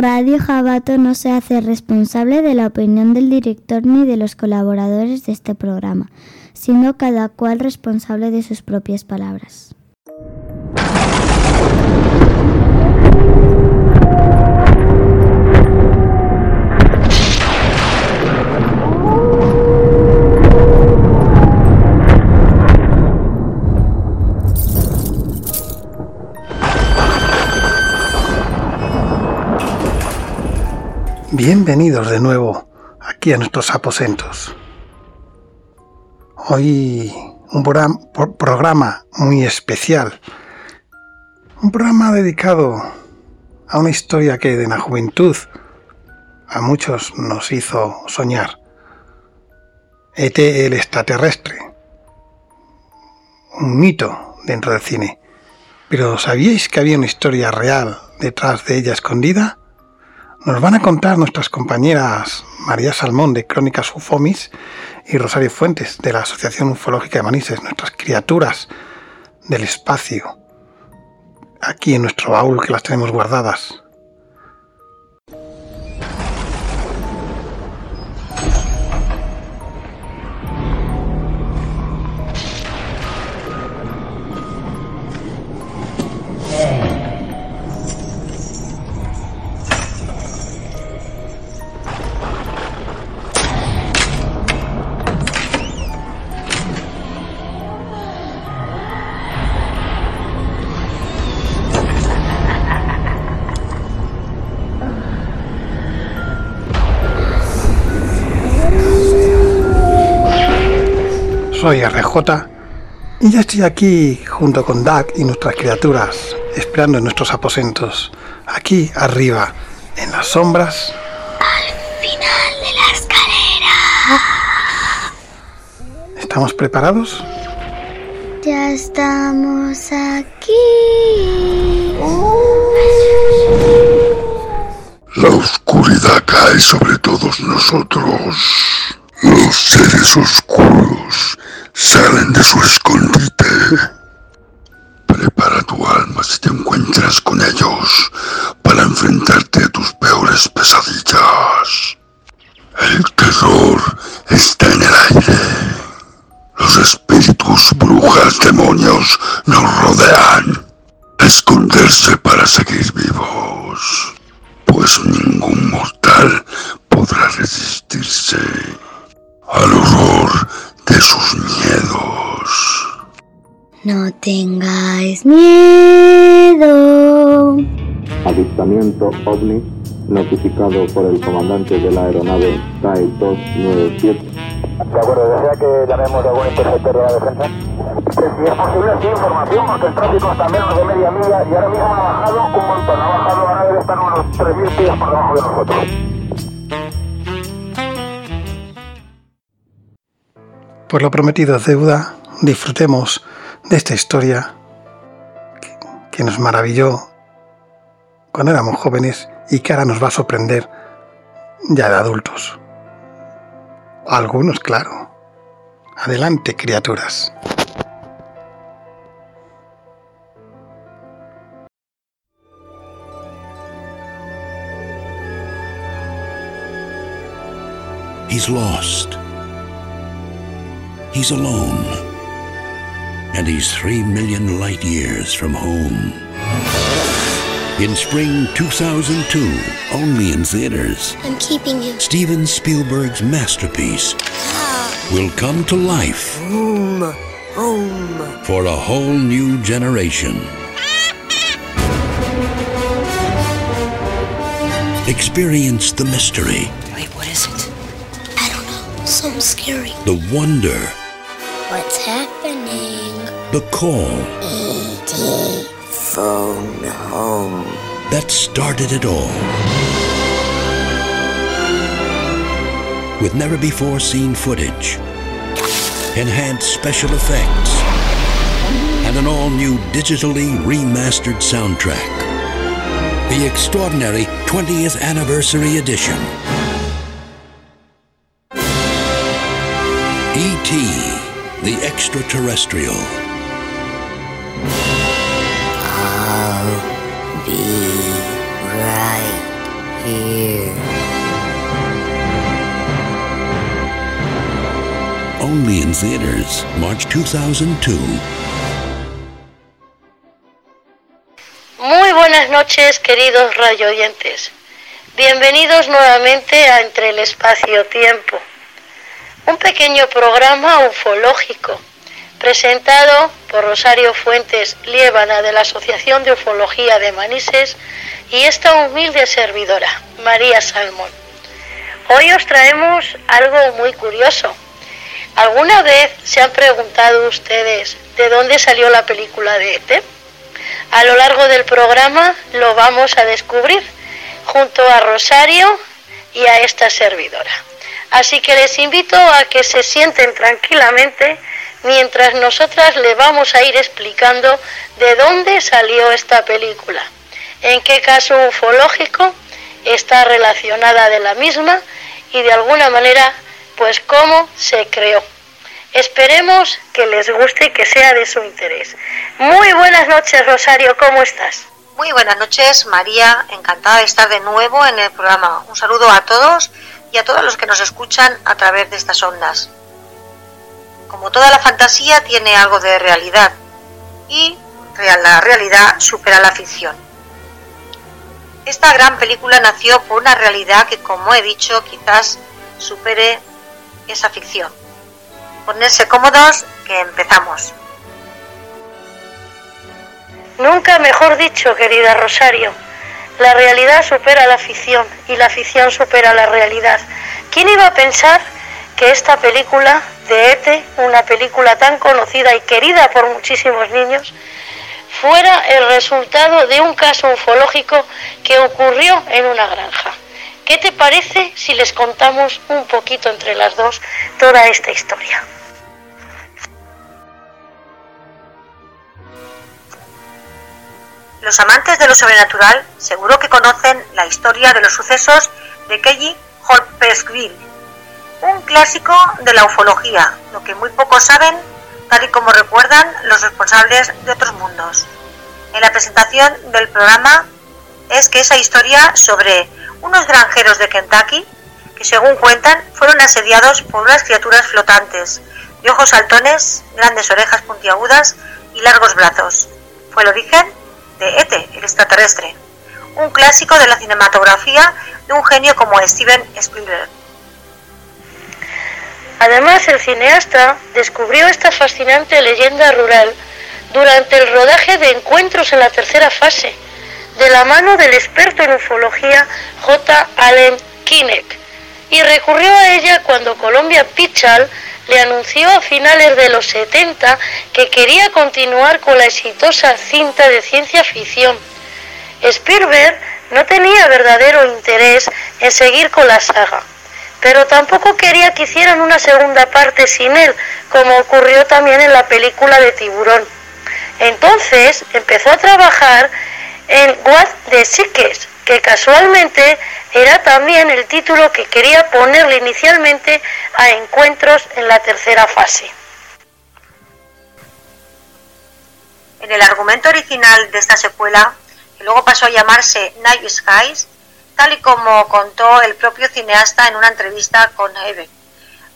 Radio Jabato no se hace responsable de la opinión del director ni de los colaboradores de este programa, siendo cada cual responsable de sus propias palabras. Bienvenidos de nuevo aquí a nuestros aposentos. Hoy un programa muy especial. Un programa dedicado a una historia que de la juventud a muchos nos hizo soñar. ET el extraterrestre. Un mito dentro del cine. Pero ¿sabíais que había una historia real detrás de ella escondida? Nos van a contar nuestras compañeras María Salmón de Crónicas Ufomis y Rosario Fuentes de la Asociación Ufológica de Manises, nuestras criaturas del espacio, aquí en nuestro baúl que las tenemos guardadas. Soy RJ y ya estoy aquí junto con Doug y nuestras criaturas, esperando en nuestros aposentos, aquí arriba, en las sombras. Al final de la escalera. ¿Estamos preparados? Ya estamos aquí. La oscuridad cae sobre todos nosotros. Los seres oscuros salen de su escondite. Prepara tu alma si te encuentras con ellos para enfrentarte a tus peores pesadillas. El terror está en el aire. Los espíritus, brujas, demonios nos rodean. Esconderse para seguir vivos. Pues ningún mortal podrá resistirse al horror de sus miedos. No tengáis miedo. Avistamiento ovni notificado por el comandante de la aeronave TAE 297. De acuerdo, ¿desea que llamemos a algún interceptor de la defensa? si es posible, sí, información, porque el tráfico está menos de media milla y ahora mismo ha bajado un montón. Ha bajado, ahora debe estar unos 3.000 pies por debajo de nosotros. Por lo prometido es deuda, disfrutemos de esta historia que nos maravilló cuando éramos jóvenes y que ahora nos va a sorprender ya de adultos. Algunos, claro. Adelante, criaturas. He's lost. He's alone. And he's three million light years from home. In spring 2002, only in theaters, I'm keeping him. Steven Spielberg's masterpiece ah. will come to life Home. Home. for a whole new generation. Experience the mystery, Wait, what is it? I don't know. Something scary. the wonder, What's happening? the call E.T. Phone home. that started it all. With never before seen footage, enhanced special effects, and an all new digitally remastered soundtrack. The extraordinary 20th Anniversary Edition. E.T. the Extraterrestrial. I'll be right here. Only in theaters, March 2002. Muy buenas noches, queridos radioyentes. Bienvenidos nuevamente a Entre el Espacio-Tiempo, un pequeño programa ufológico presentado por Rosario Fuentes Liébana de la Asociación de Ufología de Manises y esta humilde servidora, María Salmón. Hoy os traemos algo muy curioso. ¿Alguna vez se han preguntado ustedes de dónde salió la película de ET? A lo largo del programa lo vamos a descubrir junto a Rosario y a esta servidora. Así que les invito a que se sienten tranquilamente mientras nosotras le vamos a ir explicando de dónde salió esta película, en qué caso ufológico está relacionada de la misma y de alguna manera pues cómo se creó. Esperemos que les guste y que sea de su interés. Muy buenas noches, Rosario, ¿cómo estás? Muy buenas noches, María. Encantada de estar de nuevo en el programa. Un saludo a todos y a todos los que nos escuchan a través de estas ondas. Como toda la fantasía tiene algo de realidad y la realidad supera la ficción. Esta gran película nació por una realidad que, como he dicho, quizás supere esa ficción. Ponerse cómodos, que empezamos. Nunca mejor dicho, querida Rosario. La realidad supera la ficción y la ficción supera la realidad. ¿Quién iba a pensar que esta película de Ete, una película tan conocida y querida por muchísimos niños, fuera el resultado de un caso ufológico que ocurrió en una granja? ¿Qué te parece si les contamos un poquito entre las dos toda esta historia? Los amantes de lo sobrenatural seguro que conocen la historia de los sucesos de Kelly Holpesville, un clásico de la ufología, lo que muy pocos saben, tal y como recuerdan los responsables de otros mundos. En la presentación del programa es que esa historia sobre unos granjeros de Kentucky que según cuentan fueron asediados por unas criaturas flotantes, de ojos saltones, grandes orejas puntiagudas y largos brazos. Fue el origen de Ete, el extraterrestre, un clásico de la cinematografía de un genio como Steven Spielberg. Además, el cineasta descubrió esta fascinante leyenda rural durante el rodaje de Encuentros en la tercera fase, de la mano del experto en ufología J. Allen Kinect, y recurrió a ella cuando Columbia Pictures le anunció a finales de los 70 que quería continuar con la exitosa cinta de ciencia ficción. Spielberg no tenía verdadero interés en seguir con la saga, pero tampoco quería que hicieran una segunda parte sin él, como ocurrió también en la película de Tiburón. Entonces empezó a trabajar en What the Sickest, que casualmente era también el título que quería ponerle inicialmente a encuentros en la tercera fase. En el argumento original de esta secuela, que luego pasó a llamarse Night Skies, tal y como contó el propio cineasta en una entrevista con Eve,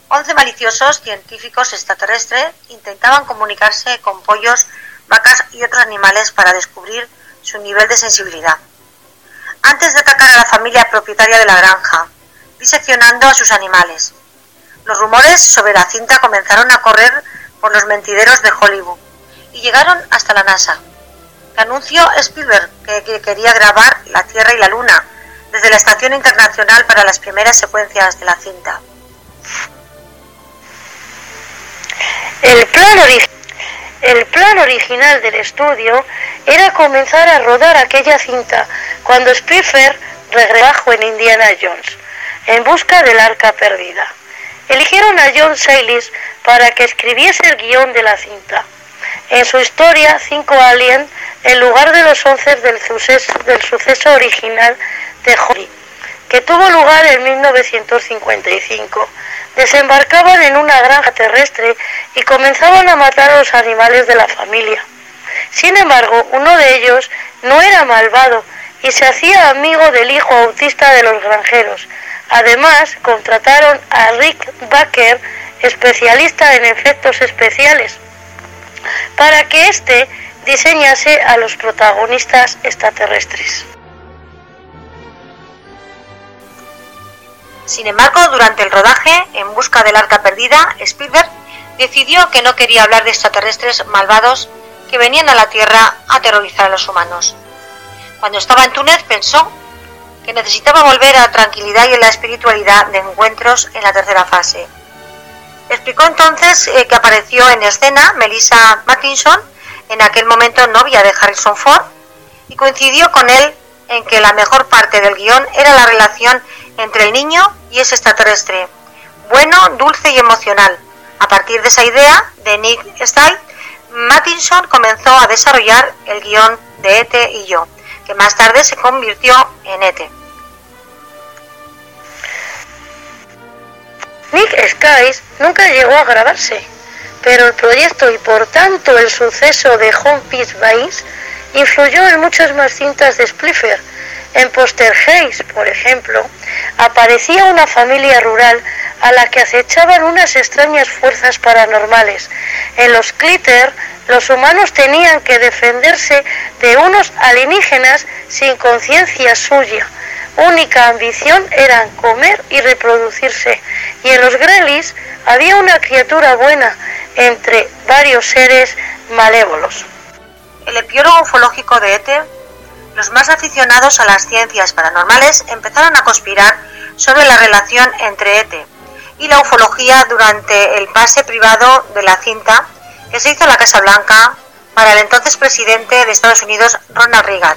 once maliciosos científicos extraterrestres intentaban comunicarse con pollos, vacas y otros animales para descubrir su nivel de sensibilidad antes de atacar a la familia propietaria de la granja, diseccionando a sus animales. Los rumores sobre la cinta comenzaron a correr por los mentideros de Hollywood y llegaron hasta la NASA, que anunció Spielberg que, quería grabar la Tierra y la Luna desde la Estación Internacional para las primeras secuencias de la cinta. El original el plan original del estudio era comenzar a rodar aquella cinta cuando Spielberg regresó en Indiana Jones en busca del arca perdida. Eligieron a John Sayles para que escribiese el guion de la cinta. En su historia, Cinco Alien, en lugar de los once del suceso, del suceso original de Holly, que tuvo lugar en 1955 desembarcaban en una granja terrestre y comenzaban a matar a los animales de la familia. Sin embargo, uno de ellos no era malvado y se hacía amigo del hijo autista de los granjeros. Además, contrataron a Rick Baker, especialista en efectos especiales, para que éste diseñase a los protagonistas extraterrestres. Sin embargo, durante el rodaje, en busca del arca perdida, Spielberg decidió que no quería hablar de extraterrestres malvados que venían a la Tierra a aterrorizar a los humanos. Cuando estaba en Túnez pensó que necesitaba volver a la tranquilidad y a la espiritualidad de encuentros en la tercera fase. Explicó entonces eh, que apareció en escena Melissa Martinson, en aquel momento novia de Harrison Ford, y coincidió con él en que la mejor parte del guion era la relación entre el niño y ese extraterrestre, bueno, dulce y emocional. A partir de esa idea de Nick Style, Mattinson comenzó a desarrollar el guion de Ete y yo, que más tarde se convirtió en Ete. Nick Skies nunca llegó a grabarse, pero el proyecto y por tanto el suceso de Home Peace Vice influyó en muchas más cintas de Spliffer. En Poster Hayes, por ejemplo, aparecía una familia rural a la que acechaban unas extrañas fuerzas paranormales. En los Clitter, los humanos tenían que defenderse de unos alienígenas sin conciencia suya. Única ambición era comer y reproducirse. Y en los Grelis había una criatura buena entre varios seres malévolos. El epiólogo ufológico de Ete, los más aficionados a las ciencias paranormales empezaron a conspirar sobre la relación entre Ete y la ufología durante el pase privado de la cinta que se hizo en la Casa Blanca para el entonces presidente de Estados Unidos, Ronald Reagan,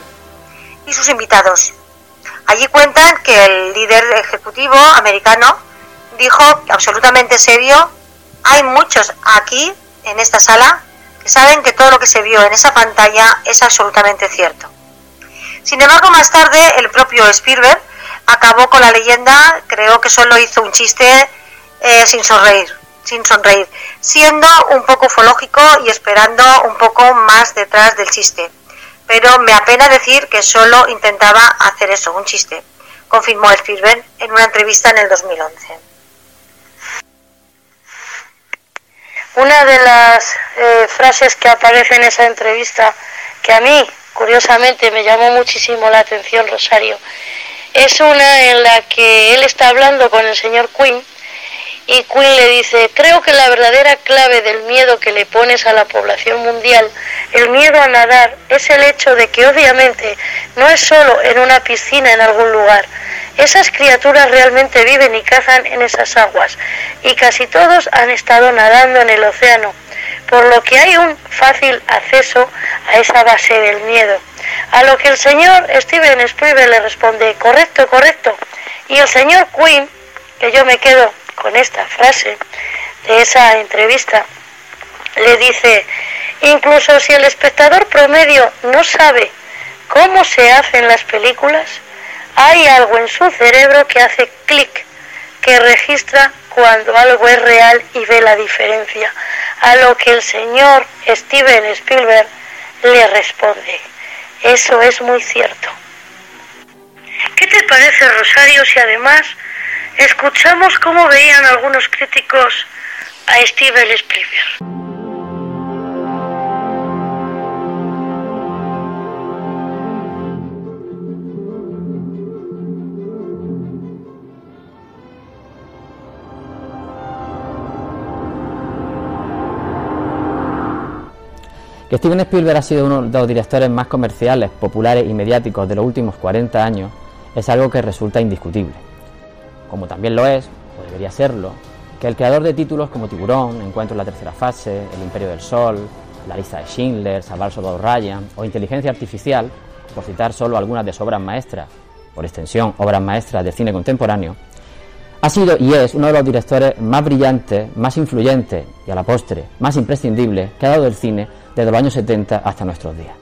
y sus invitados. Allí cuentan que el líder ejecutivo americano dijo absolutamente serio, hay muchos aquí en esta sala que saben que todo lo que se vio en esa pantalla es absolutamente cierto. Sin embargo, más tarde el propio Spielberg acabó con la leyenda, creo que solo hizo un chiste eh, sin sonreír, sin sonreír, siendo un poco ufológico y esperando un poco más detrás del chiste. Pero me apena decir que solo intentaba hacer eso, un chiste, confirmó Spielberg en una entrevista en el 2011. Una de las eh, frases que aparece en esa entrevista, que a mí, curiosamente, me llamó muchísimo la atención, Rosario, es una en la que él está hablando con el señor Quinn y Quinn le dice, creo que la verdadera clave del miedo que le pones a la población mundial, el miedo a nadar, es el hecho de que obviamente no es solo en una piscina en algún lugar. Esas criaturas realmente viven y cazan en esas aguas y casi todos han estado nadando en el océano, por lo que hay un fácil acceso a esa base del miedo. A lo que el señor Steven Spielberg le responde, correcto, correcto. Y el señor Quinn, que yo me quedo con esta frase de esa entrevista, le dice, incluso si el espectador promedio no sabe cómo se hacen las películas, hay algo en su cerebro que hace clic, que registra cuando algo es real y ve la diferencia. A lo que el señor Steven Spielberg le responde, eso es muy cierto. ¿Qué te parece, Rosario, si además escuchamos cómo veían algunos críticos a Steven Spielberg? Steven Spielberg ha sido uno de los directores más comerciales, populares y mediáticos de los últimos 40 años es algo que resulta indiscutible. Como también lo es, o debería serlo, que el creador de títulos como Tiburón, Encuentro en la tercera fase, El Imperio del Sol, La lista de Schindler, Salvar Soldado Ryan o Inteligencia Artificial, por citar solo algunas de sus obras maestras, por extensión obras maestras de cine contemporáneo, ha sido y es uno de los directores más brillantes, más influyentes y a la postre más imprescindibles que ha dado el cine desde los años 70 hasta nuestros días.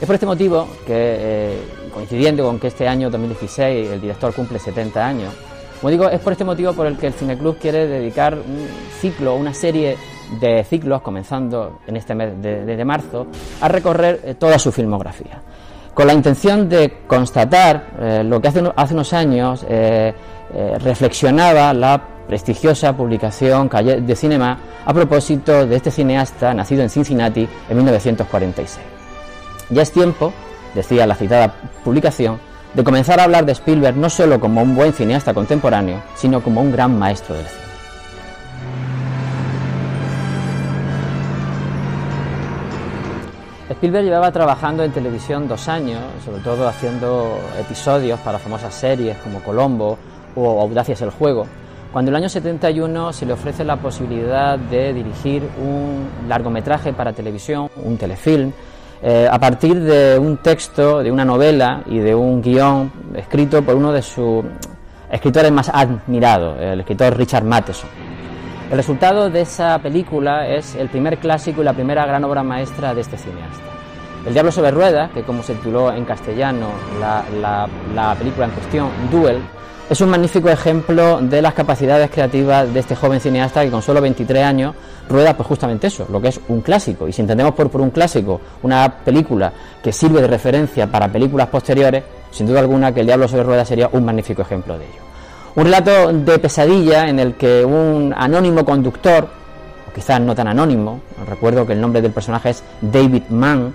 Es por este motivo que, eh, coincidiendo con que este año 2016 el director cumple 70 años, como digo, es por este motivo por el que el Cineclub quiere dedicar un ciclo, una serie de ciclos, comenzando en este mes de, marzo, a recorrer eh, toda su filmografía. con la intención de constatar eh, lo que hace, hace unos años reflexionaba la prestigiosa publicación Calle de Cinema a propósito de este cineasta nacido en Cincinnati en 1946. Ya es tiempo, decía la citada publicación, de comenzar a hablar de Spielberg no solo como un buen cineasta contemporáneo, sino como un gran maestro del cine. Spielberg llevaba trabajando en televisión dos años, sobre todo haciendo episodios para famosas series como Colombo o Audacia el juego, cuando en el año 71 se le ofrece la posibilidad de dirigir un largometraje para televisión, un telefilm, eh, a partir de un texto, de una novela y de un guion escrito por uno de sus escritores más admirados, el escritor Richard Matheson. El resultado de esa película es el primer clásico y la primera gran obra maestra de este cineasta. El Diablo sobre Ruedas, que como se tituló en castellano la, película en cuestión, Duel, es un magnífico ejemplo de las capacidades creativas de este joven cineasta que con solo 23 años rueda pues justamente eso, lo que es un clásico. Y si entendemos por, un clásico una película que sirve de referencia para películas posteriores, sin duda alguna que El Diablo sobre Ruedas sería un magnífico ejemplo de ello. Un relato de pesadilla en el que un anónimo conductor, o quizás no tan anónimo, recuerdo que el nombre del personaje es David Mann,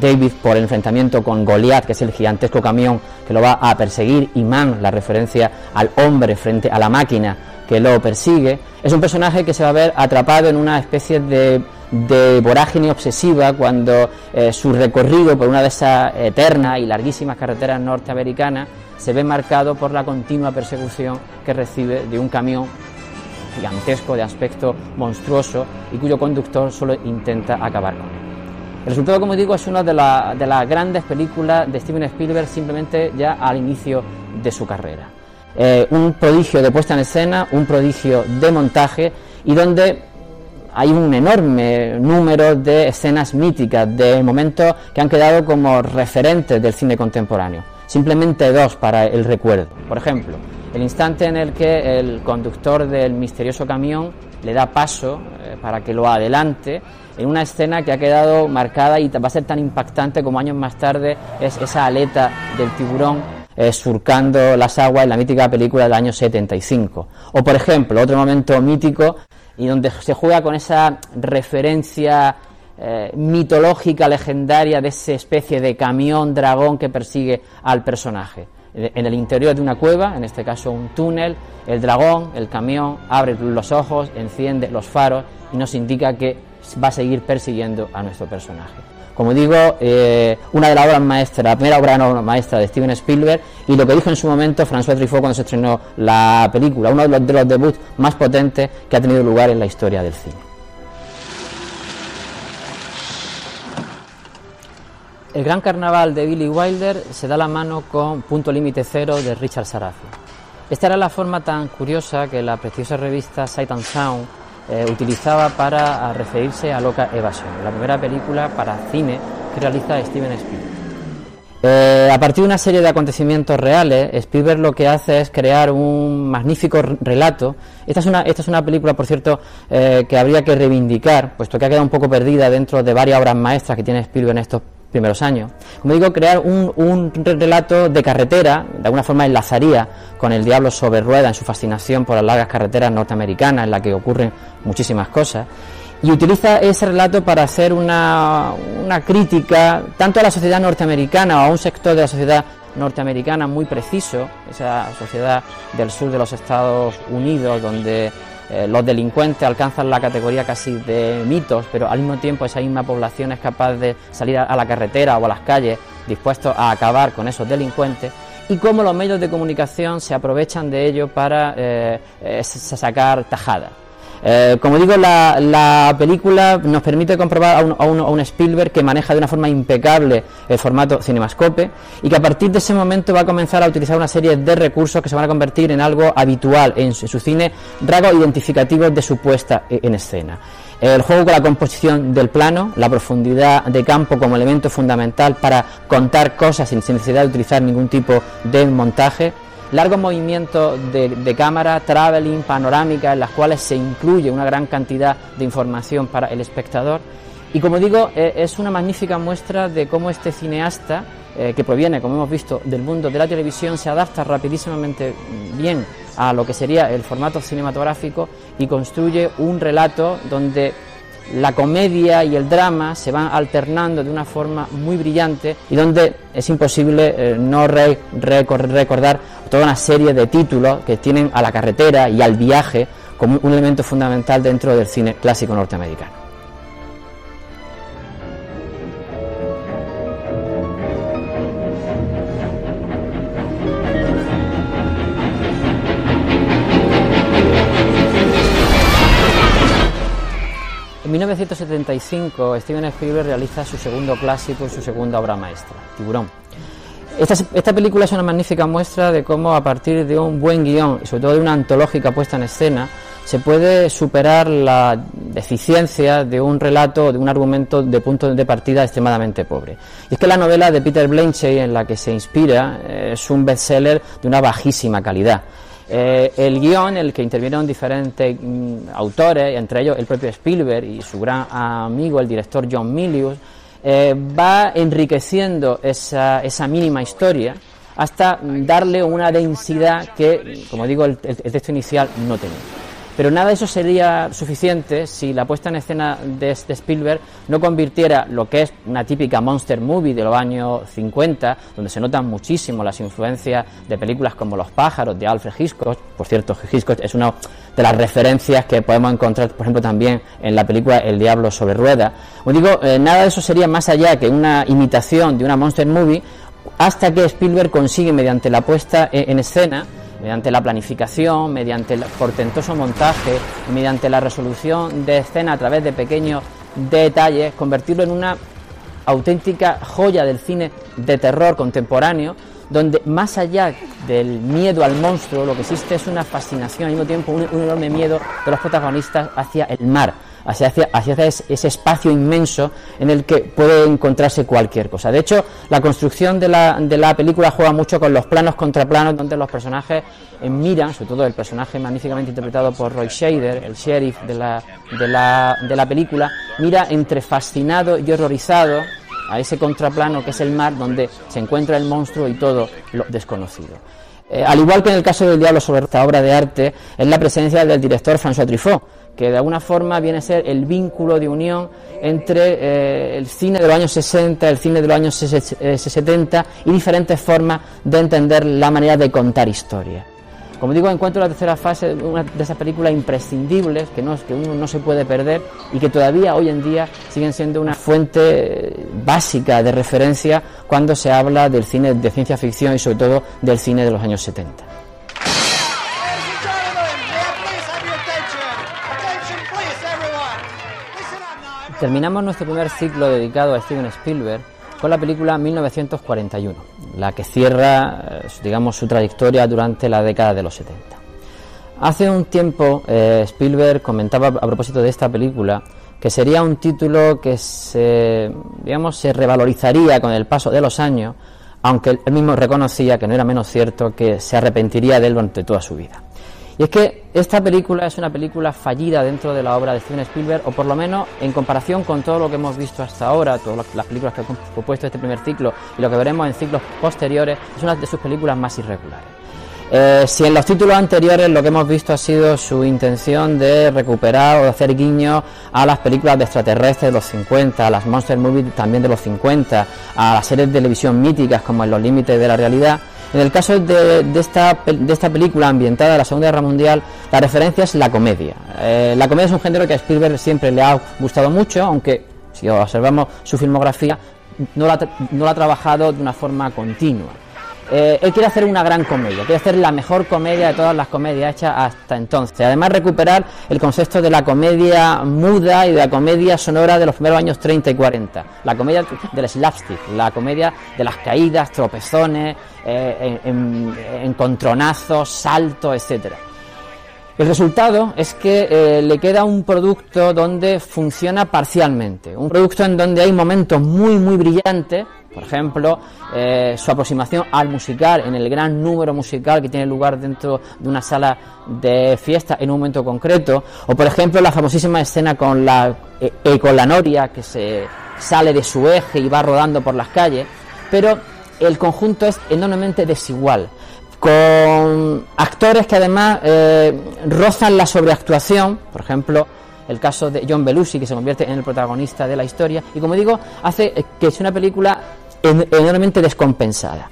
David por el enfrentamiento con Goliath, que es el gigantesco camión que lo va a perseguir, y Man, la referencia al hombre frente a la máquina que lo persigue, es un personaje que se va a ver atrapado en una especie de, vorágine obsesiva cuando eh, su recorrido por una de esas eternas y larguísimas carreteras norteamericanas se ve marcado por la continua persecución que recibe de un camión gigantesco de aspecto monstruoso y cuyo conductor solo intenta acabar con él. El resultado, como digo, es una de, las grandes películas de Steven Spielberg simplemente ya al inicio de su carrera. Eh, un prodigio de puesta en escena, un prodigio de montaje y donde hay un enorme número de escenas míticas, de momentos que han quedado como referentes del cine contemporáneo. Simplemente dos para el recuerdo. Por ejemplo, el instante en el que el conductor del misterioso camión le da paso eh, para que lo adelante en una escena que ha quedado marcada y va a ser tan impactante como años más tarde es esa aleta del tiburón eh, surcando las aguas en la mítica película del año 75. O por ejemplo, otro momento mítico y donde se juega con esa referencia eh, mitológica, legendaria de esa especie de camión dragón que persigue al personaje. En el interior de una cueva, en este caso un túnel, el dragón, el camión, abre los ojos, enciende los faros y nos indica que va a seguir persiguiendo a nuestro personaje. Como digo, eh, una de las obras maestras, la primera obra maestra de Steven Spielberg y lo que dijo en su momento François Truffaut cuando se estrenó la película, uno de los, de los debuts más potentes que ha tenido lugar en la historia del cine. El gran carnaval de Billy Wilder se da la mano con Punto Límite Cero de Richard Sarafi. Esta era la forma tan curiosa que la prestigiosa revista Sight and Sound eh, utilizaba para referirse a Loca Evasion, la primera película para cine que realiza Steven Spielberg. Eh, a partir de una serie de acontecimientos reales, Spielberg lo que hace es crear un magnífico relato. Esta es una, esta es una película, por cierto, eh, que habría que reivindicar, puesto que ha quedado un poco perdida dentro de varias obras maestras que tiene Spielberg en estos primeros años. Como digo, crear un, un, relato de carretera, de alguna forma enlazaría con el diablo sobre rueda en su fascinación por las largas carreteras norteamericanas en las que ocurren muchísimas cosas. Y utiliza ese relato para hacer una, una crítica tanto a la sociedad norteamericana o a un sector de la sociedad norteamericana muy preciso, esa sociedad del sur de los Estados Unidos donde eh, los delincuentes alcanzan la categoría casi de mitos, pero al mismo tiempo esa misma población es capaz de salir a, la carretera o a las calles dispuestos a acabar con esos delincuentes y cómo los medios de comunicación se aprovechan de ello para eh, eh, sacar tajadas. Eh, como digo, la, película nos permite comprobar a un, a, un, Spielberg que maneja de una forma impecable el formato cinemascope y que a partir de ese momento va a comenzar a utilizar una serie de recursos que se van a convertir en algo habitual en su, cine, rasgos identificativos de su puesta e, en escena. El juego con la composición del plano, la profundidad de campo como elemento fundamental para contar cosas sin necesidad de utilizar ningún tipo de montaje, largos movimientos de, cámara, traveling, panorámica, en las cuales se incluye una gran cantidad de información para el espectador. Y como digo, eh, es una magnífica muestra de cómo este cineasta, eh, que proviene, como hemos visto, del mundo de la televisión, se adapta rapidísimamente bien a lo que sería el formato cinematográfico y construye un relato donde la comedia y el drama se van alternando de una forma muy brillante y donde es imposible eh, no recordar toda una serie de títulos que tienen a la carretera y al viaje como un elemento fundamental dentro del cine clásico norteamericano. 1975 Steven Spielberg realiza su segundo clásico y su segunda obra maestra, Tiburón. Esta, película es una magnífica muestra de cómo a partir de un buen guion y sobre todo de una antológica puesta en escena se puede superar la deficiencia de un relato, de un argumento de punto de partida extremadamente pobre. Y es que la novela de Peter Blanchett en la que se inspira eh, es un bestseller de una bajísima calidad. Eh, el guion, en el que intervinieron diferentes mm, autores, entre ellos el propio Spielberg y su gran amigo, el director John Milius, eh, va enriqueciendo esa, esa, mínima historia hasta darle una densidad que, como digo, el texto inicial no tenía. Pero nada de eso sería suficiente si la puesta en escena de, Spielberg no convirtiera lo que es una típica monster movie de los años 50, donde se notan muchísimo las influencias de películas como Los pájaros de Alfred Hitchcock. Por cierto, Hitchcock es una de las referencias que podemos encontrar, por ejemplo, también en la película El diablo sobre rueda. Como digo, eh, nada de eso sería más allá que una imitación de una monster movie hasta que Spielberg consigue mediante la puesta en escena mediante la planificación, mediante el portentoso montaje, mediante la resolución de escena a través de pequeños detalles, convertirlo en una auténtica joya del cine de terror contemporáneo, donde más allá del miedo al monstruo, lo que existe es una fascinación, al mismo tiempo un, enorme miedo de los protagonistas hacia el mar, hacia, hacia, ese espacio inmenso en el que puede encontrarse cualquier cosa. De hecho, la construcción de la, de la película juega mucho con los planos contraplanos, donde los personajes eh, miran, sobre todo el personaje magníficamente interpretado por Roy Shader, el sheriff de la, de la, de la película, mira entre fascinado y horrorizado a ese contraplano que es el mar donde se encuentra el monstruo y todo lo desconocido. Eh, al igual que en el caso del Diablo sobre esta obra de arte, es la presencia del director François Truffaut, que de alguna forma viene a ser el vínculo de unión entre eh, el cine de los años 60, el cine de los años 70 y diferentes formas de entender la manera de contar historias. Como digo, encuentro la tercera fase una de esas películas imprescindibles que, no, que uno no se puede perder y que todavía hoy en día siguen siendo una fuente básica de referencia cuando se habla del cine de ciencia ficción y sobre todo del cine de los años 70. Terminamos nuestro primer ciclo dedicado a Steven Spielberg con la película 1941, la que cierra, eh, digamos, su trayectoria durante la década de los 70. Hace un tiempo eh, Spielberg comentaba a propósito de esta película que sería un título que se, digamos, se revalorizaría con el paso de los años, aunque él mismo reconocía que no era menos cierto que se arrepentiría de él durante toda su vida. Y es que esta película es una película fallida dentro de la obra de Steven Spielberg, o por lo menos en comparación con todo lo que hemos visto hasta ahora, todas las películas que ha compuesto este primer ciclo y lo que veremos en ciclos posteriores, es una de sus películas más irregulares. Eh, si en los títulos anteriores lo que hemos visto ha sido su intención de recuperar o de hacer guiño a las películas de extraterrestres de los 50, a las monster movies también de los 50, a las series de televisión míticas como en Los Límites de la Realidad, en el caso de, esta, película ambientada en la Segunda Guerra Mundial, la referencia es la comedia. Eh, la comedia es un género que a Spielberg siempre le ha gustado mucho, aunque si observamos su filmografía, no la ha trabajado de una forma continua. Eh, él quiere hacer una gran comedia, quiere hacer la mejor comedia de todas las comedias hechas hasta entonces. Además, recuperar el concepto de la comedia muda y de la comedia sonora de los primeros años 30 y 40. La comedia del slapstick, la comedia de las caídas, tropezones, eh, encontronazos, saltos, etcétera. El resultado es que eh, le queda un producto donde funciona parcialmente, un producto en donde hay momentos muy muy brillantes Por ejemplo, eh, su aproximación al musical, en el gran número musical que tiene lugar dentro de una sala de fiesta en un momento concreto, o por ejemplo la famosísima escena con la, eh, con la noria que se sale de su eje y va rodando por las calles, pero el conjunto es enormemente desigual con actores que además eh, rozan la sobreactuación, por ejemplo, el caso de John Belushi, que se convierte en el protagonista de la historia, y como digo, hace que sea una película enormemente descompensada.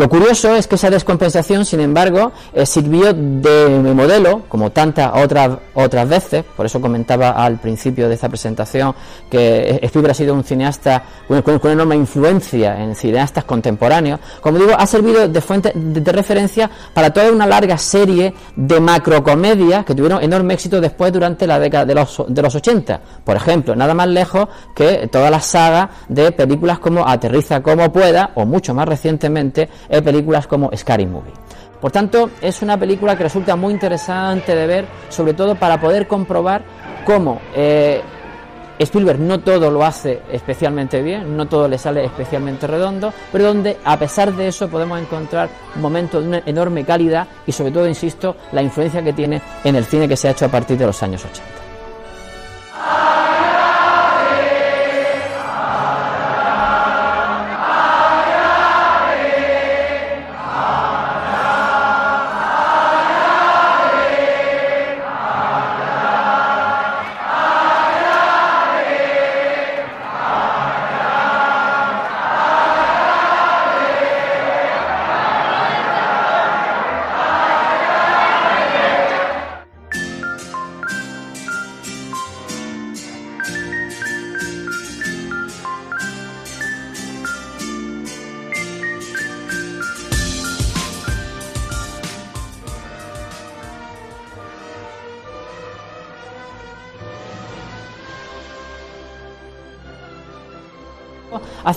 Lo curioso es que esa descompensación, sin embargo, eh, sirvió de modelo, como tantas otras otras veces, por eso comentaba al principio de esta presentación que Spielberg ha sido un cineasta con, enorme influencia en cineastas contemporáneos, como digo, ha servido de fuente de, referencia para toda una larga serie de macrocomedias que tuvieron enorme éxito después durante la década de los, de los 80. Por ejemplo, nada más lejos que toda la saga de películas como Aterriza como pueda, o mucho más recientemente, películas como Scary Movie. Por tanto, es una película que resulta muy interesante de ver, sobre todo para poder comprobar cómo eh, Spielberg no todo lo hace especialmente bien, no todo le sale especialmente redondo, pero donde a pesar de eso podemos encontrar momentos de una enorme calidad y sobre todo, insisto, la influencia que tiene en el cine que se ha hecho a partir de los años 80.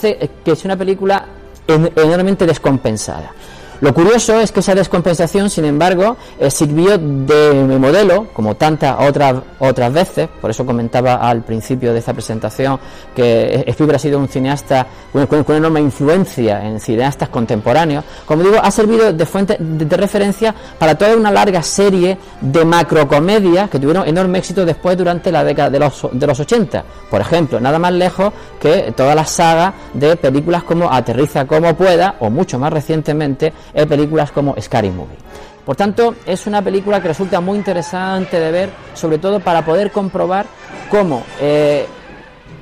Hace que sea una película enormemente descompensada. Lo curioso es que esa descompensación, sin embargo, eh, sirvió de modelo, como tantas otras otras veces, por eso comentaba al principio de esta presentación que Spielberg ha sido un cineasta con, enorme influencia en cineastas contemporáneos, como digo, ha servido de fuente de, referencia para toda una larga serie de macrocomedias que tuvieron enorme éxito después durante la década de los, de los 80. Por ejemplo, nada más lejos que toda la saga de películas como Aterriza como pueda, o mucho más recientemente, en películas como Scary Movie. Por tanto, es una película que resulta muy interesante de ver, sobre todo para poder comprobar cómo eh,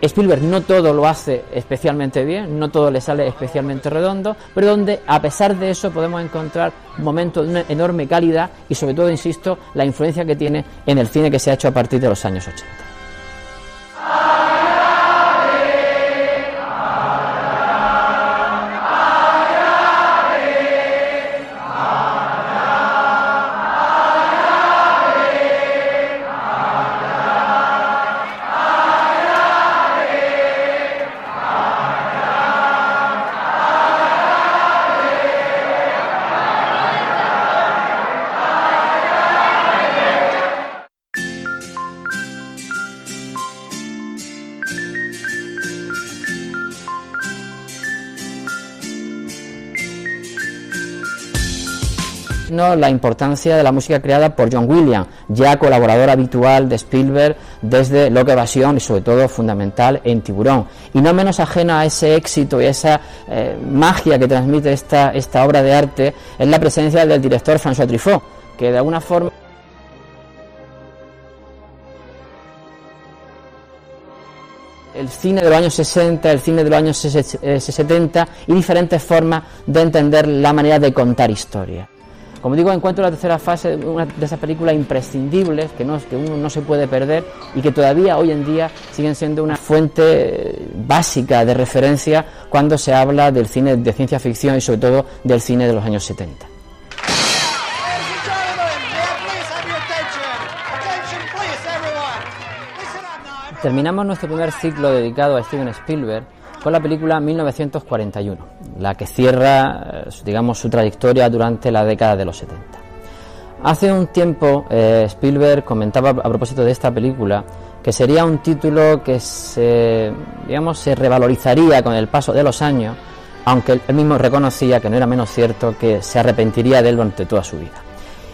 Spielberg no todo lo hace especialmente bien, no todo le sale especialmente redondo, pero donde a pesar de eso podemos encontrar momentos de una enorme calidad y sobre todo, insisto, la influencia que tiene en el cine que se ha hecho a partir de los años 80. La importancia de la música creada por John Williams, ya colaborador habitual de Spielberg desde Loca Evasión y sobre todo fundamental en Tiburón. Y no menos ajena a ese éxito y esa eh, magia que transmite esta, esta obra de arte es la presencia del director François Truffaut, que de alguna forma el cine de los años 60, el cine de los años 70 y diferentes formas de entender la manera de contar historia. Como digo, encuentro la tercera fase una de esas películas imprescindibles que, no, que uno no se puede perder y que todavía hoy en día siguen siendo una fuente básica de referencia cuando se habla del cine de ciencia ficción y sobre todo del cine de los años 70. Terminamos nuestro primer ciclo dedicado a Steven Spielberg con la película 1941, la que cierra, eh, digamos, su trayectoria durante la década de los 70. Hace un tiempo eh, Spielberg comentaba a propósito de esta película que sería un título que se, digamos, se revalorizaría con el paso de los años aunque él mismo reconocía que no era menos cierto que se arrepentiría de él durante toda su vida.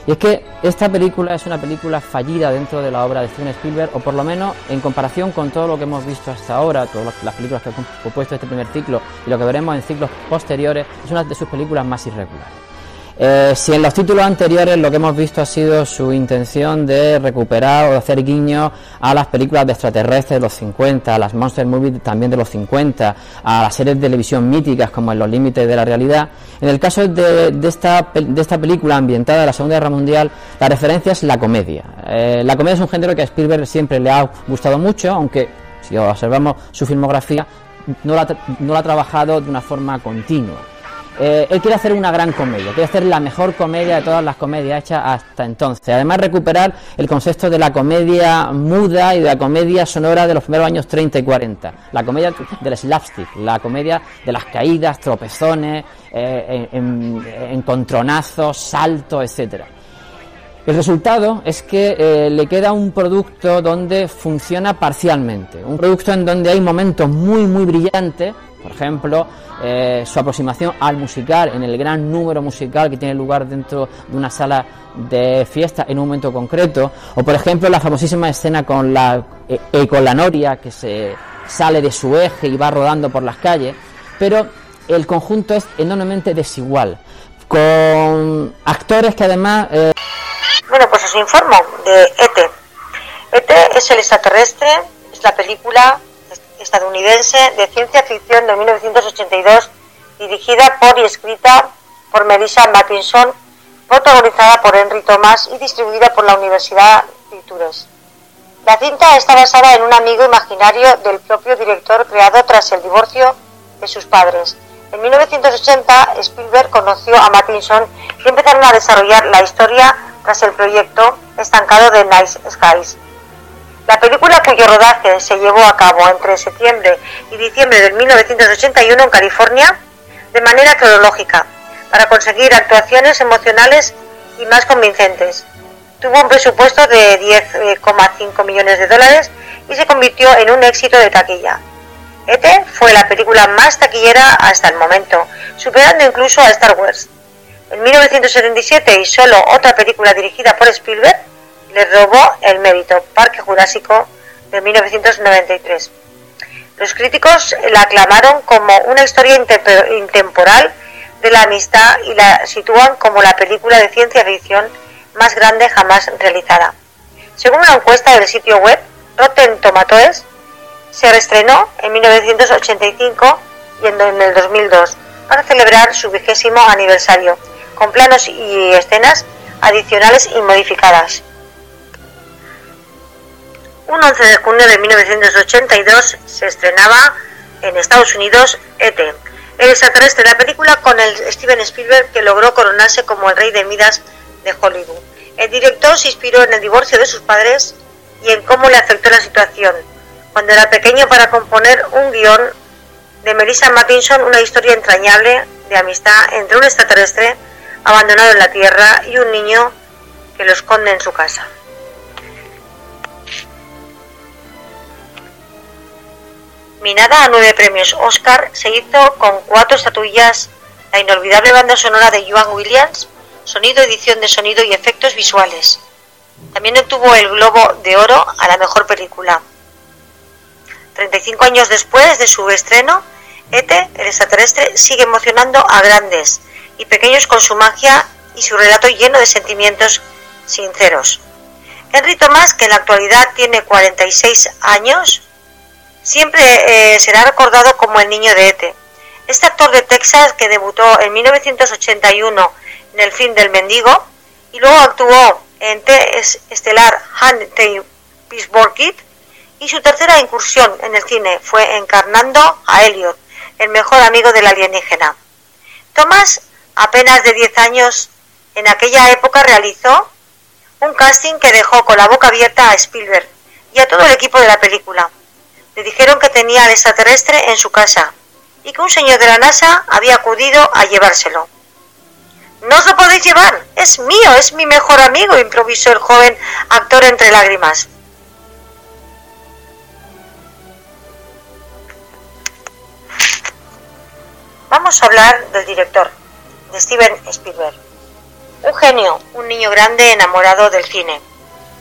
Y es que esta película es una película fallida dentro de la obra de Steven Spielberg, o por lo menos en comparación con todo lo que hemos visto hasta ahora, todas las películas que ha compuesto este primer ciclo y lo que veremos en ciclos posteriores, es una de sus películas más irregulares. Eh, si en los títulos anteriores lo que hemos visto ha sido su intención de recuperar o hacer guiño a las películas de extraterrestres de los 50, a las monster movies también de los 50, a las series de televisión míticas como en Los Límites de la Realidad, en el caso de, esta, de esta película ambientada en la Segunda Guerra Mundial, la referencia es la comedia. Eh, la comedia es un género que a Spielberg siempre le ha gustado mucho, aunque si observamos su filmografía, no no la ha trabajado de una forma continua. Eh, él quiere hacer una gran comedia, quiere hacer la mejor comedia de todas las comedias hechas hasta entonces. Además, recuperar el concepto de la comedia muda y de la comedia sonora de los primeros años 30 y 40. La comedia del slapstick, la comedia de las caídas, tropezones, eh, encontronazos, saltos, etcétera. El resultado es que eh, le queda un producto donde funciona parcialmente, un producto en donde hay momentos muy muy brillantes, por ejemplo, eh, su aproximación al musical, en el gran número musical que tiene lugar dentro de una sala de fiesta en un momento concreto, o por ejemplo la famosísima escena con la, eh, con la noria que se sale de su eje y va rodando por las calles, pero el conjunto es enormemente desigual, con actores que además... Eh, bueno, pues os informo de ET. ET es el extraterrestre, es la película estadounidense de ciencia ficción de 1982, dirigida por y escrita por Melissa Mattinson, protagonizada por Henry Thomas y distribuida por la Universidad Pictures. La cinta está basada en un amigo imaginario del propio director creado tras el divorcio de sus padres. En 1980, Spielberg conoció a Mattinson y empezaron a desarrollar la historia tras el proyecto estancado de Nice Skies. La película cuyo rodaje se llevó a cabo entre septiembre y diciembre de 1981 en California, de manera cronológica, para conseguir actuaciones emocionales y más convincentes. Tuvo un presupuesto de 10,5 millones de dólares y se convirtió en un éxito de taquilla. ET fue la película más taquillera hasta el momento, superando incluso a Star Wars. En 1977 y solo otra película dirigida por Spielberg, le robó el mérito, Parque Jurásico de 1993. Los críticos la aclamaron como una historia intemporal de la amistad y la sitúan como la película de ciencia ficción más grande jamás realizada. Según una encuesta del sitio web Rotten Tomatoes, se reestrenó en 1985 y en el 2002 para celebrar su vigésimo aniversario, con planos y escenas adicionales y modificadas. Un 11 de junio de 1982 se estrenaba en Estados Unidos ET, el extraterrestre de la película con el Steven Spielberg que logró coronarse como el rey de Midas de Hollywood. El director se inspiró en el divorcio de sus padres y en cómo le afectó la situación cuando era pequeño para componer un guion de Melissa Mattinson, una historia entrañable de amistad entre un extraterrestre abandonado en la Tierra y un niño que lo esconde en su casa. Minada a nueve premios Oscar, se hizo con cuatro estatuillas la inolvidable banda sonora de Joan Williams, sonido, edición de sonido y efectos visuales. También obtuvo el Globo de Oro a la mejor película. 35 años después de su estreno, Ete, el extraterrestre, sigue emocionando a grandes y pequeños con su magia y su relato lleno de sentimientos sinceros. Henry Thomas, que en la actualidad tiene 46 años, siempre eh, será recordado como el niño de Ete. Este actor de Texas que debutó en 1981 en el film del mendigo y luego actuó en T estelar Hunting Pittsburgh Kid y su tercera incursión en el cine fue encarnando a Elliot, el mejor amigo del alienígena. Thomas, apenas de 10 años, en aquella época realizó un casting que dejó con la boca abierta a Spielberg y a todo el equipo de la película le dijeron que tenía al extraterrestre en su casa y que un señor de la NASA había acudido a llevárselo. No os lo podéis llevar, es mío, es mi mejor amigo, improvisó el joven actor entre lágrimas. Vamos a hablar del director, de Steven Spielberg. Un genio, un niño grande enamorado del cine,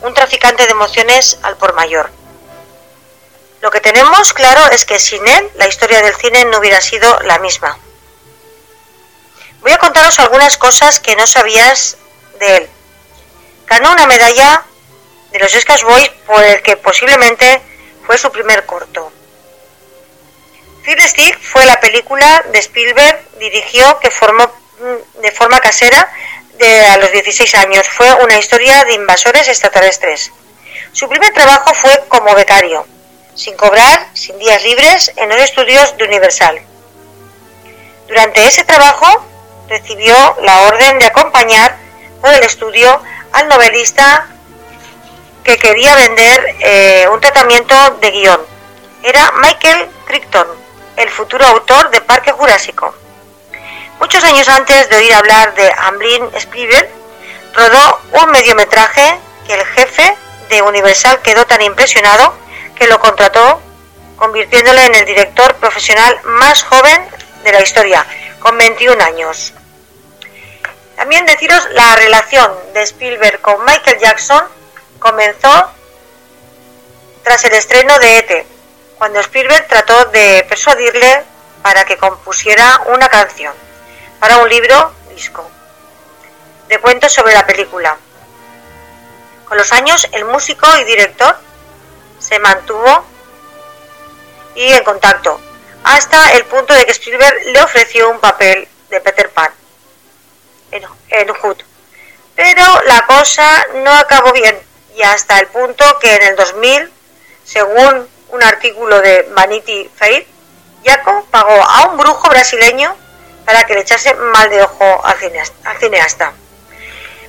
un traficante de emociones al por mayor. Lo que tenemos claro es que sin él la historia del cine no hubiera sido la misma. Voy a contaros algunas cosas que no sabías de él. Ganó una medalla de los Oscars Boys por el que posiblemente fue su primer corto. Phil Stick fue la película de Spielberg, dirigió que formó mm, de forma casera de a los 16 años. Fue una historia de invasores extraterrestres. Su primer trabajo fue como becario, sin cobrar, sin días libres, en los estudios de Universal. Durante ese trabajo recibió la orden de acompañar por el estudio al novelista que quería vender eh, un tratamiento de guion. Era Michael Crichton, el futuro autor de Parque Jurásico. Muchos años antes de oír hablar de Amblin Spielberg, rodó un mediometraje que el jefe de Universal quedó tan impresionado que lo contrató, convirtiéndole en el director profesional más joven de la historia, con 21 años. También deciros la relación de Spielberg con Michael Jackson comenzó tras el estreno de ET, cuando Spielberg trató de persuadirle para que compusiera una canción para un libro disco de cuentos sobre la película. Con los años, el músico y director mantuvo y en contacto, hasta el punto de que Spielberg le ofreció un papel de Peter Pan en, en Hood. Pero la cosa no acabó bien y hasta el punto que en el 2000, según un artículo de Vanity Fair, Jaco pagó a un brujo brasileño para que le echase mal de ojo al cineasta.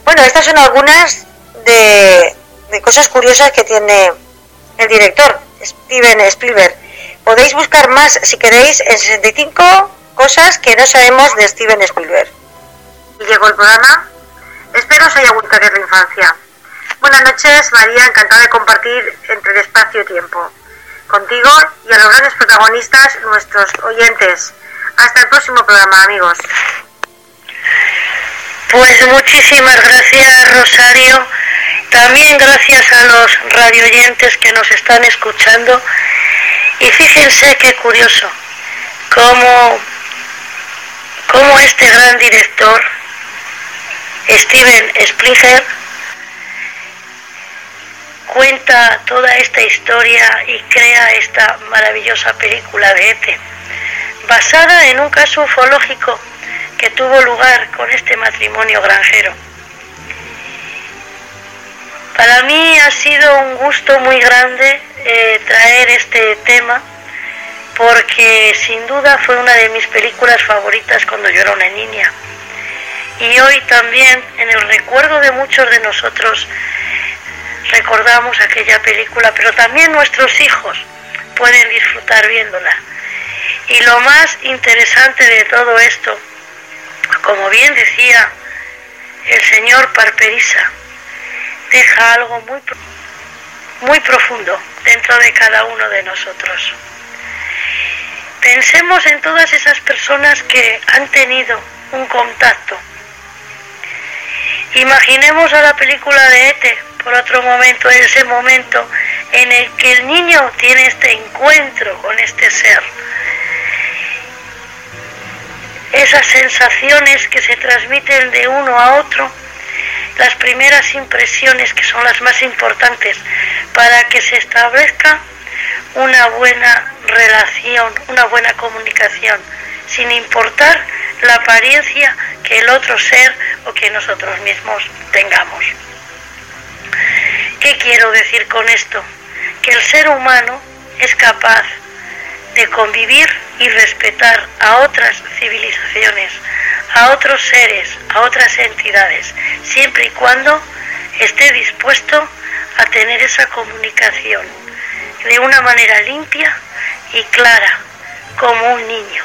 Bueno, estas son algunas de, de cosas curiosas que tiene el director, Steven Spielberg. Podéis buscar más si queréis en 65 cosas que no sabemos de Steven Spielberg. Llegó el programa. Espero os haya gustado la infancia. Buenas noches, María, encantada de compartir entre el espacio y tiempo. Contigo y a los grandes protagonistas, nuestros oyentes. Hasta el próximo programa, amigos. Pues muchísimas gracias, Rosario. También gracias a los radioyentes que nos están escuchando. Y fíjense qué curioso, cómo, cómo este gran director, Steven Splinger, cuenta toda esta historia y crea esta maravillosa película de Ete, basada en un caso ufológico que tuvo lugar con este matrimonio granjero. Para mí ha sido un gusto muy grande eh, traer este tema porque sin duda fue una de mis películas favoritas cuando yo era una niña. Y hoy también, en el recuerdo de muchos de nosotros, recordamos aquella película, pero también nuestros hijos pueden disfrutar viéndola. Y lo más interesante de todo esto, como bien decía el señor Parperisa, deja algo muy, muy profundo dentro de cada uno de nosotros. Pensemos en todas esas personas que han tenido un contacto. Imaginemos a la película de Ete, por otro momento, en ese momento en el que el niño tiene este encuentro con este ser. Esas sensaciones que se transmiten de uno a otro, las primeras impresiones que son las más importantes para que se establezca una buena relación, una buena comunicación, sin importar la apariencia que el otro ser o que nosotros mismos tengamos. ¿Qué quiero decir con esto? Que el ser humano es capaz de convivir y respetar a otras civilizaciones, a otros seres, a otras entidades, siempre y cuando esté dispuesto a tener esa comunicación de una manera limpia y clara, como un niño.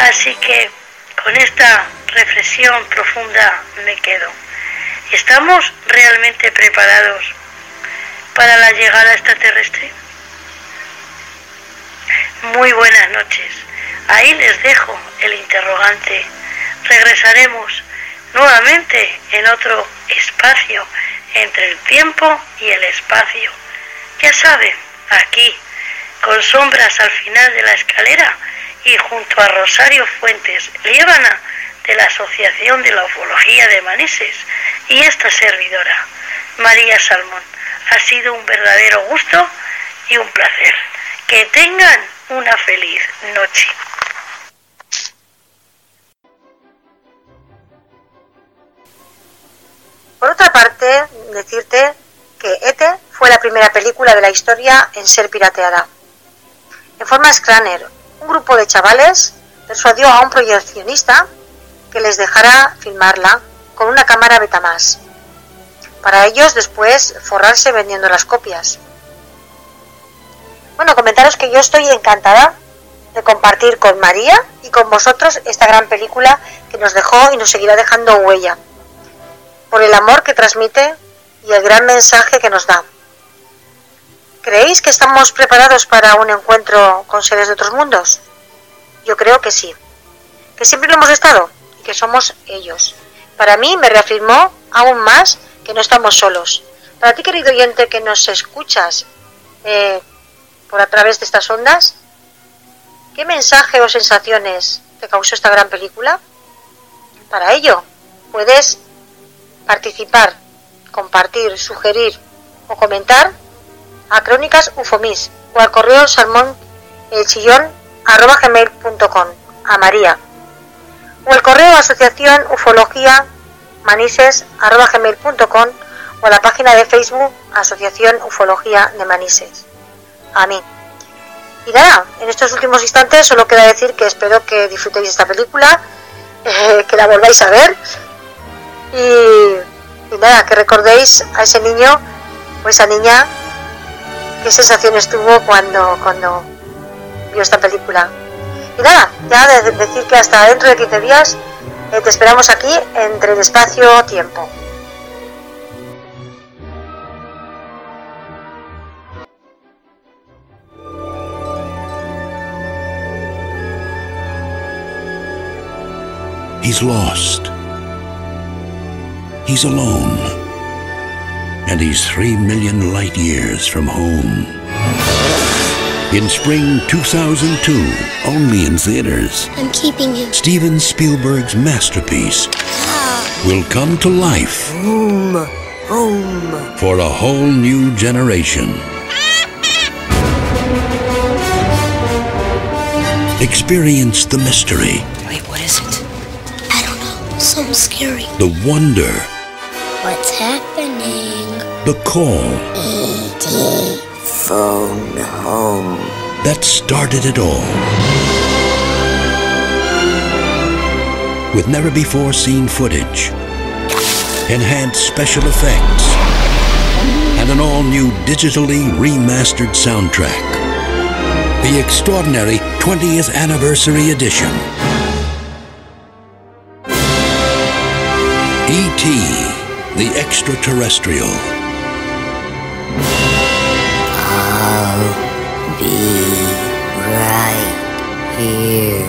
Así que con esta reflexión profunda me quedo. ¿Estamos realmente preparados para la llegada extraterrestre? Muy buenas noches. Ahí les dejo el interrogante. Regresaremos nuevamente en otro espacio entre el tiempo y el espacio. Ya saben, aquí, con sombras al final de la escalera y junto a Rosario Fuentes Líbana de la Asociación de la Ufología de Manises y esta servidora, María Salmón. Ha sido un verdadero gusto y un placer. Que tengan una feliz noche. Por otra parte, decirte que ETE fue la primera película de la historia en ser pirateada. En forma Scraner, un grupo de chavales persuadió a un proyeccionista que les dejara filmarla con una cámara Betamax, para ellos después forrarse vendiendo las copias. Bueno, comentaros que yo estoy encantada de compartir con María y con vosotros esta gran película que nos dejó y nos seguirá dejando huella, por el amor que transmite y el gran mensaje que nos da. ¿Creéis que estamos preparados para un encuentro con seres de otros mundos? Yo creo que sí. ¿Que siempre lo hemos estado? Y que somos ellos. Para mí me reafirmó aún más que no estamos solos. Para ti, querido oyente, que nos escuchas eh, por a través de estas ondas, ¿qué mensaje o sensaciones te causó esta gran película? Para ello, puedes participar, compartir, sugerir o comentar a Crónicas Ufomis o al correo salmón el chillón arroba gmail.com a María o el correo asociación ufología manises arroba gmail.com o a la página de Facebook Asociación Ufología de Manises. A mí. Y nada, en estos últimos instantes solo queda decir que espero que disfrutéis esta película, eh, que la volváis a ver y, y nada, que recordéis a ese niño o esa niña qué sensaciones tuvo cuando, cuando vio esta película. Y nada, ya de decir que hasta dentro de 15 días eh, te esperamos aquí entre el espacio-tiempo. He's lost. He's alone. And he's three million light years from home. In spring 2002, only in theaters, I'm keeping him. Steven Spielberg's masterpiece ah. will come to life Home. Home. for a whole new generation. Experience the mystery, Scary. the wonder, What's happening? the call E.T. Phone home. that started it all. With never before seen footage, enhanced special effects, and an all new digitally remastered soundtrack. The extraordinary 20th Anniversary Edition. E.T. the Extraterrestrial. I'll be right here.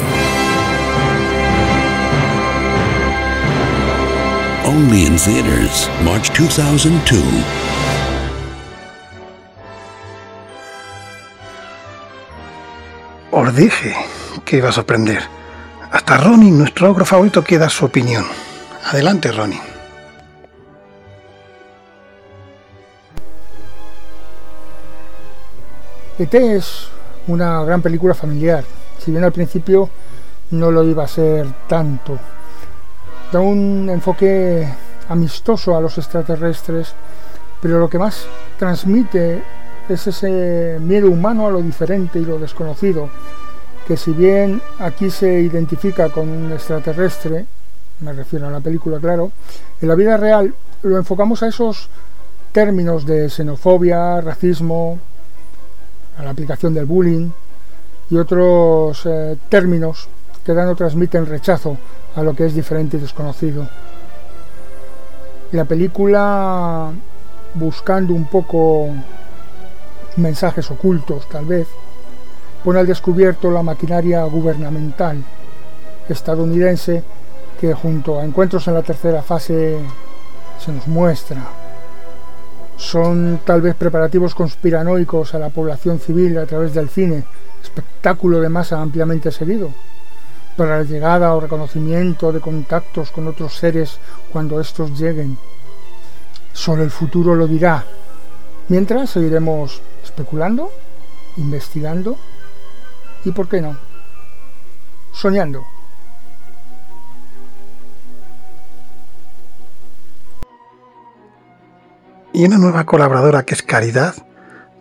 Only in theaters, March 2002. Os dije que iba a sorprender. Hasta Ronnie, nuestro ogro favorito, quiere dar su opinión. Adelante, Ronnie. ET es una gran película familiar, si bien al principio no lo iba a ser tanto. Da un enfoque amistoso a los extraterrestres, pero lo que más transmite es ese miedo humano a lo diferente y lo desconocido, que si bien aquí se identifica con un extraterrestre, me refiero a la película, claro, en la vida real lo enfocamos a esos términos de xenofobia, racismo, a la aplicación del bullying y otros eh, términos que dan o transmiten rechazo a lo que es diferente y desconocido. La película, buscando un poco mensajes ocultos tal vez, pone al descubierto la maquinaria gubernamental estadounidense que junto a encuentros en la tercera fase se nos muestra. Son tal vez preparativos conspiranoicos a la población civil a través del cine, espectáculo de masa ampliamente seguido, para la llegada o reconocimiento de contactos con otros seres cuando estos lleguen. Solo el futuro lo dirá. Mientras seguiremos especulando, investigando y, ¿por qué no?, soñando. Y una nueva colaboradora que es Caridad,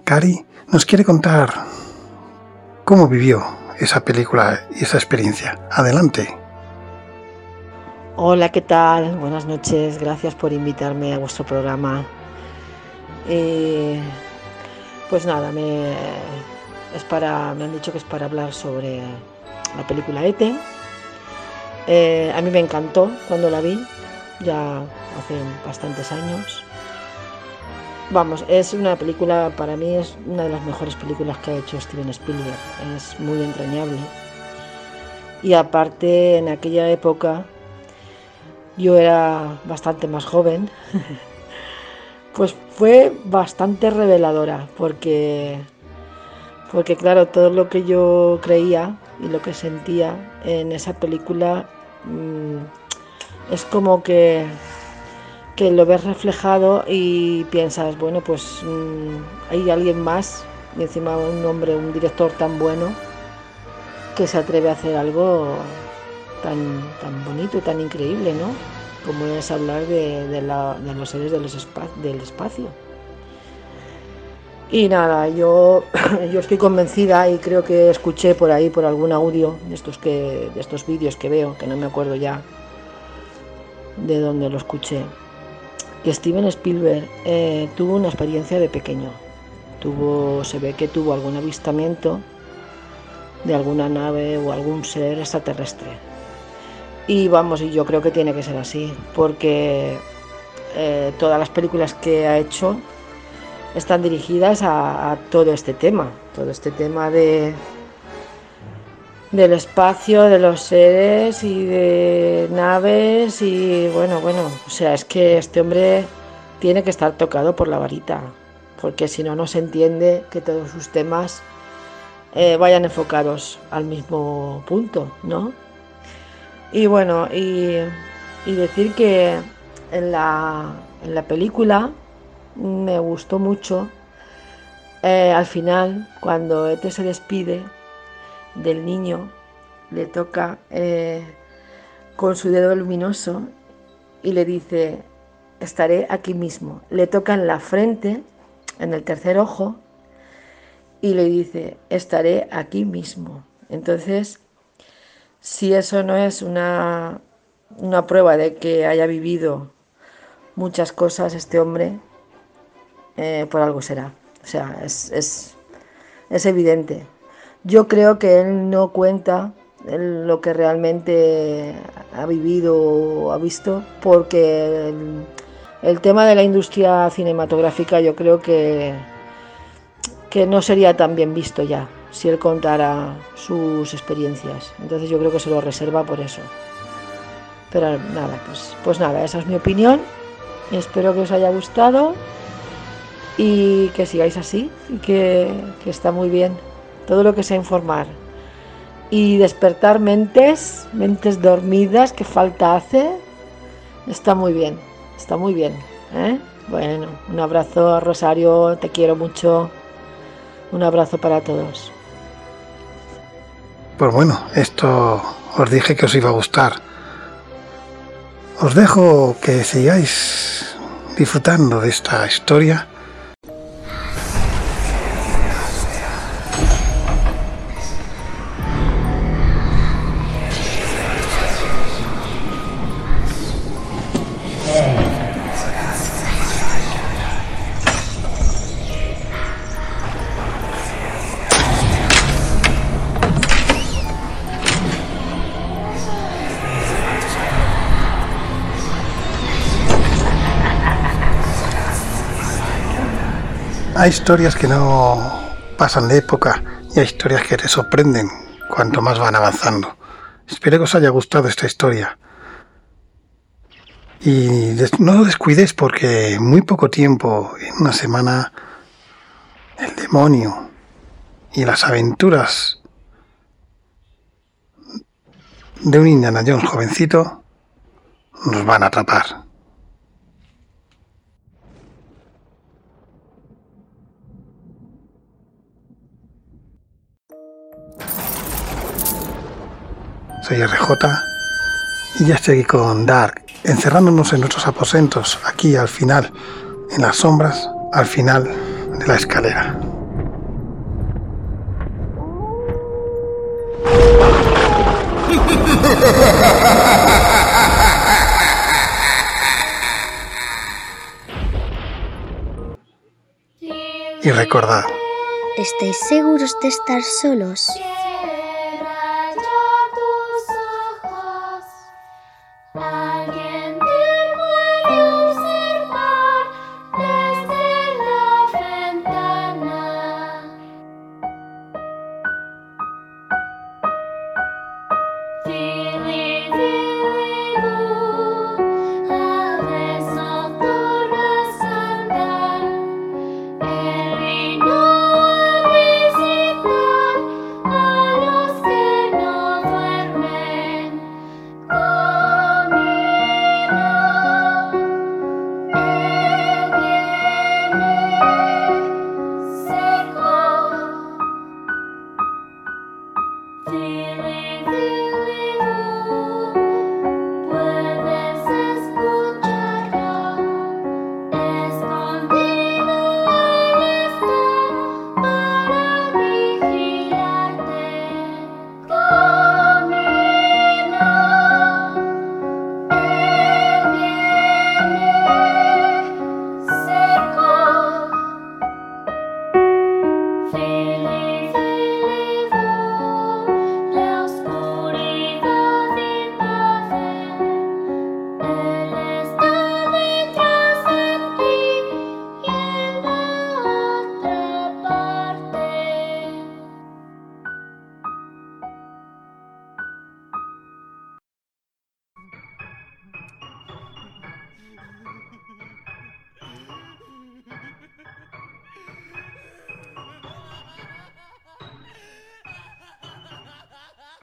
Cari, nos quiere contar cómo vivió esa película y esa experiencia. Adelante. Hola, ¿qué tal? Buenas noches, gracias por invitarme a vuestro programa. Eh, pues nada, me, es para, me han dicho que es para hablar sobre la película Ete. Eh, a mí me encantó cuando la vi, ya hace bastantes años. Vamos, es una película, para mí es una de las mejores películas que ha hecho Steven Spielberg. Es muy entrañable. Y aparte, en aquella época, yo era bastante más joven. pues fue bastante reveladora, porque, porque claro, todo lo que yo creía y lo que sentía en esa película mmm, es como que que lo ves reflejado y piensas, bueno, pues mmm, hay alguien más, y encima un hombre, un director tan bueno, que se atreve a hacer algo tan, tan bonito tan increíble, ¿no? Como es hablar de, de, los seres de los del espacio. Y nada, yo, yo estoy convencida y creo que escuché por ahí, por algún audio de estos, que, de estos vídeos que veo, que no me acuerdo ya de dónde lo escuché, que Steven Spielberg eh, tuvo una experiencia de pequeño. Tuvo, se ve que tuvo algún avistamiento de alguna nave o algún ser extraterrestre. Y vamos, y yo creo que tiene que ser así, porque eh, todas las películas que ha hecho están dirigidas a, a, todo este tema, todo este tema de del espacio, de los seres y de naves y bueno, bueno, o sea, es que este hombre tiene que estar tocado por la varita, porque si no, no se entiende que todos sus temas eh, vayan enfocados al mismo punto, ¿no? Y bueno, y, decir que en la, en la, película me gustó mucho eh, al final, cuando Ete se despide, del niño le toca eh, con su dedo luminoso y le dice, estaré aquí mismo. Le toca en la frente, en el tercer ojo, y le dice, estaré aquí mismo. Entonces, si eso no es una, una prueba de que haya vivido muchas cosas este hombre, eh, por algo será. O sea, es, es, es evidente. Yo creo que él no cuenta lo que realmente ha vivido o ha visto, porque el, tema de la industria cinematográfica yo creo que, que no sería tan bien visto ya si él contara sus experiencias. Entonces yo creo que se lo reserva por eso. Pero nada, pues, pues nada, esa es mi opinión. Espero que os haya gustado y que sigáis así y que, que está muy bien todo lo que sea informar y despertar mentes, mentes dormidas, que falta hace, está muy bien, está muy bien. ¿eh? Bueno, un abrazo Rosario, te quiero mucho, un abrazo para todos. Pues bueno, esto os dije que os iba a gustar. Os dejo que sigáis disfrutando de esta historia Hay historias que no pasan de época, y hay historias que te sorprenden cuanto más van avanzando. Espero que os haya gustado esta historia. Y no lo descuidéis porque muy poco tiempo, en una semana, el demonio y las aventuras de un Indiana Jones jovencito nos van a atrapar. Soy RJ y ya estoy aquí con Dark, encerrándonos en nuestros aposentos, aquí al final, en las sombras, al final de la escalera. Y recordad, ¿estáis seguros de estar solos?